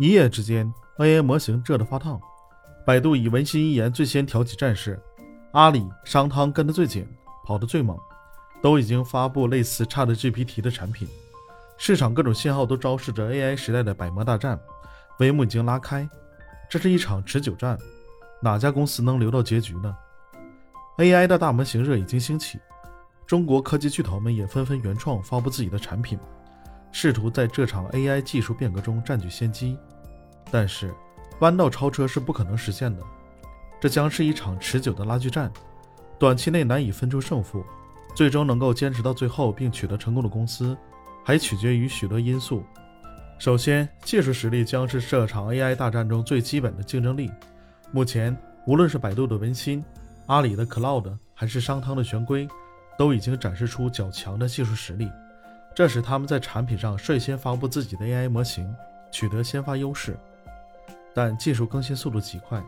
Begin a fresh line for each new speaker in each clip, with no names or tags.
一夜之间，AI 模型热得发烫。百度以文心一言最先挑起战事，阿里、商汤跟得最紧，跑得最猛，都已经发布类似 ChatGPT 的产品。市场各种信号都昭示着 AI 时代的百模大战，帷幕已经拉开。这是一场持久战，哪家公司能留到结局呢？AI 的大模型热已经兴起，中国科技巨头们也纷纷原创发布自己的产品，试图在这场 AI 技术变革中占据先机。但是，弯道超车是不可能实现的，这将是一场持久的拉锯战，短期内难以分出胜负。最终能够坚持到最后并取得成功的公司，还取决于许多因素。首先，技术实力将是这场 AI 大战中最基本的竞争力。目前，无论是百度的文心、阿里的 Cloud，还是商汤的玄龟，都已经展示出较强的技术实力，这使他们在产品上率先发布自己的 AI 模型，取得先发优势。但技术更新速度极快，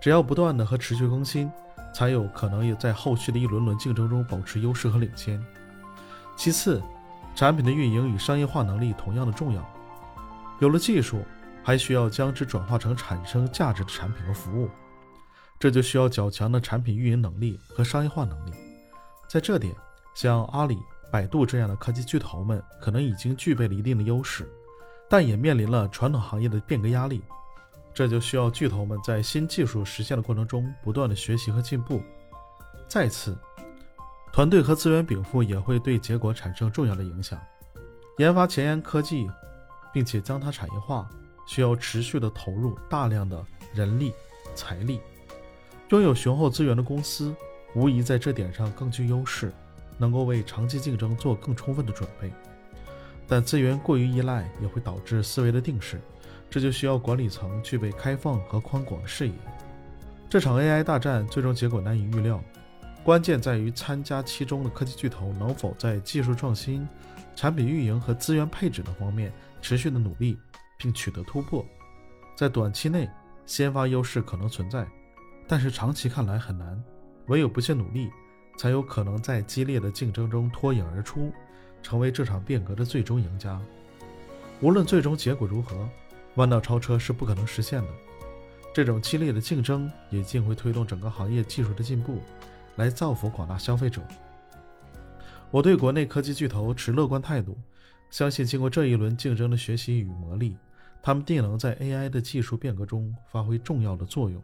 只要不断的和持续更新，才有可能也在后续的一轮轮竞争中保持优势和领先。其次，产品的运营与商业化能力同样的重要。有了技术，还需要将之转化成产生价值的产品和服务，这就需要较强的产品运营能力和商业化能力。在这点，像阿里、百度这样的科技巨头们可能已经具备了一定的优势，但也面临了传统行业的变革压力。这就需要巨头们在新技术实现的过程中不断的学习和进步。再次，团队和资源禀赋也会对结果产生重要的影响。研发前沿科技。并且将它产业化，需要持续的投入大量的人力、财力。拥有雄厚资源的公司，无疑在这点上更具优势，能够为长期竞争做更充分的准备。但资源过于依赖，也会导致思维的定势，这就需要管理层具备开放和宽广的视野。这场 AI 大战最终结果难以预料，关键在于参加其中的科技巨头能否在技术创新、产品运营和资源配置等方面。持续的努力并取得突破，在短期内先发优势可能存在，但是长期看来很难。唯有不懈努力，才有可能在激烈的竞争中脱颖而出，成为这场变革的最终赢家。无论最终结果如何，弯道超车是不可能实现的。这种激烈的竞争也竟会推动整个行业技术的进步，来造福广大消费者。我对国内科技巨头持乐观态度。相信经过这一轮竞争的学习与磨砺，他们定能在 AI 的技术变革中发挥重要的作用。